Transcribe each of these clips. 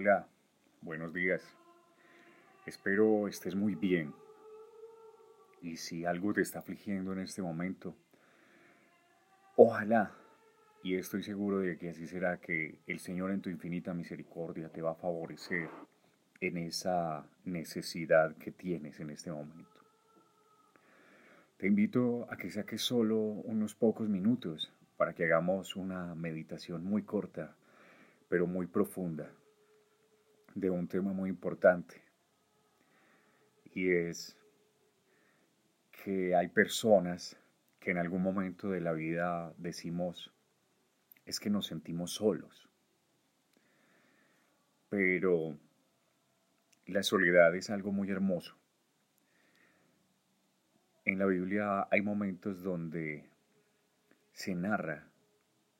Hola, buenos días. Espero estés muy bien. Y si algo te está afligiendo en este momento, ojalá, y estoy seguro de que así será, que el Señor en tu infinita misericordia te va a favorecer en esa necesidad que tienes en este momento. Te invito a que saques solo unos pocos minutos para que hagamos una meditación muy corta, pero muy profunda de un tema muy importante y es que hay personas que en algún momento de la vida decimos es que nos sentimos solos. Pero la soledad es algo muy hermoso. En la Biblia hay momentos donde se narra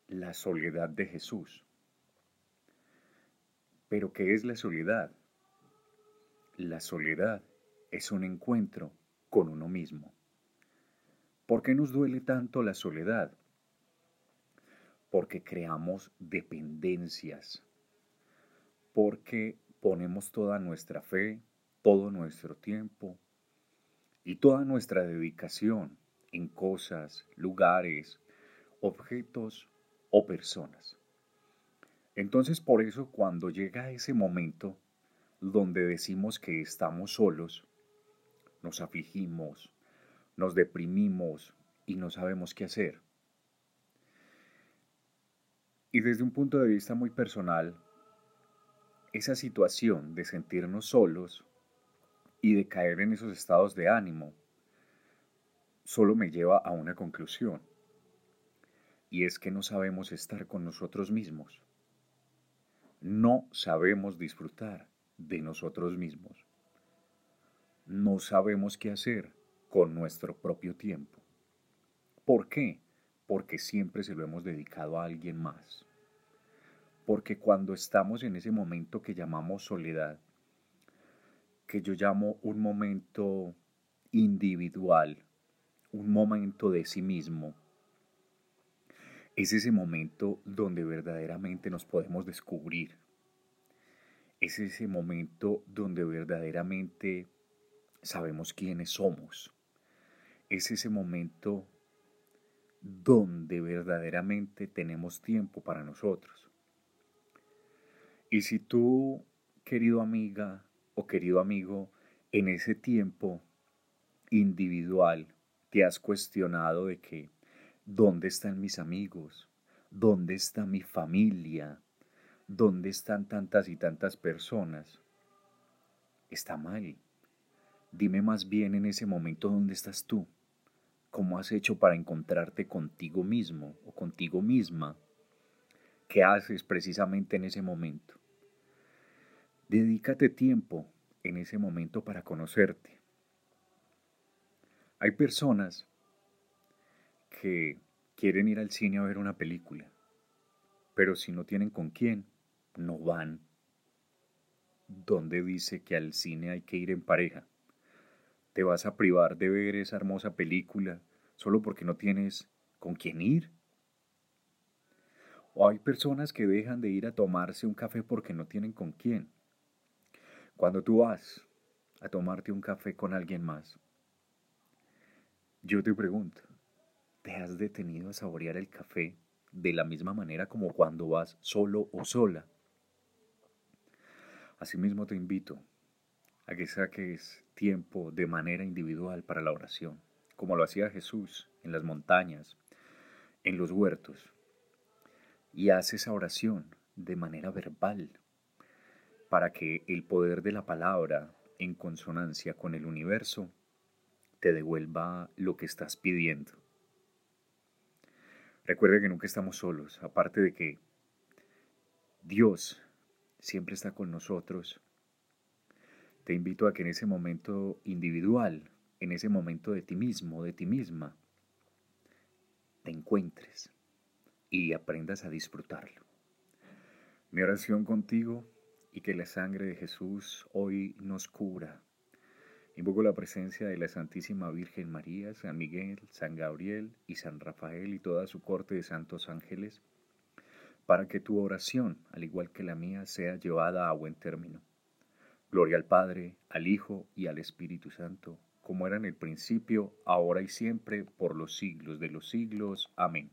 la soledad de Jesús. Pero ¿qué es la soledad? La soledad es un encuentro con uno mismo. ¿Por qué nos duele tanto la soledad? Porque creamos dependencias, porque ponemos toda nuestra fe, todo nuestro tiempo y toda nuestra dedicación en cosas, lugares, objetos o personas. Entonces por eso cuando llega ese momento donde decimos que estamos solos, nos afligimos, nos deprimimos y no sabemos qué hacer. Y desde un punto de vista muy personal, esa situación de sentirnos solos y de caer en esos estados de ánimo solo me lleva a una conclusión, y es que no sabemos estar con nosotros mismos no sabemos disfrutar de nosotros mismos. No sabemos qué hacer con nuestro propio tiempo. ¿Por qué? Porque siempre se lo hemos dedicado a alguien más. Porque cuando estamos en ese momento que llamamos soledad, que yo llamo un momento individual, un momento de sí mismo, es ese momento donde verdaderamente nos podemos descubrir. Es ese momento donde verdaderamente sabemos quiénes somos. Es ese momento donde verdaderamente tenemos tiempo para nosotros. Y si tú, querido amiga o querido amigo, en ese tiempo individual te has cuestionado de que ¿Dónde están mis amigos? ¿Dónde está mi familia? ¿Dónde están tantas y tantas personas? Está mal. Dime más bien en ese momento dónde estás tú. ¿Cómo has hecho para encontrarte contigo mismo o contigo misma? ¿Qué haces precisamente en ese momento? Dedícate tiempo en ese momento para conocerte. Hay personas que quieren ir al cine a ver una película, pero si no tienen con quién, no van. ¿Dónde dice que al cine hay que ir en pareja? ¿Te vas a privar de ver esa hermosa película solo porque no tienes con quién ir? O hay personas que dejan de ir a tomarse un café porque no tienen con quién. Cuando tú vas a tomarte un café con alguien más, yo te pregunto, ¿Te has detenido a saborear el café de la misma manera como cuando vas solo o sola? Asimismo te invito a que saques tiempo de manera individual para la oración, como lo hacía Jesús en las montañas, en los huertos, y haz esa oración de manera verbal para que el poder de la palabra en consonancia con el universo te devuelva lo que estás pidiendo. Recuerda que nunca estamos solos, aparte de que Dios siempre está con nosotros. Te invito a que en ese momento individual, en ese momento de ti mismo, de ti misma, te encuentres y aprendas a disfrutarlo. Mi oración contigo y que la sangre de Jesús hoy nos cura Invoco la presencia de la Santísima Virgen María, San Miguel, San Gabriel y San Rafael y toda su corte de santos ángeles para que tu oración, al igual que la mía, sea llevada a buen término. Gloria al Padre, al Hijo y al Espíritu Santo, como era en el principio, ahora y siempre, por los siglos de los siglos. Amén.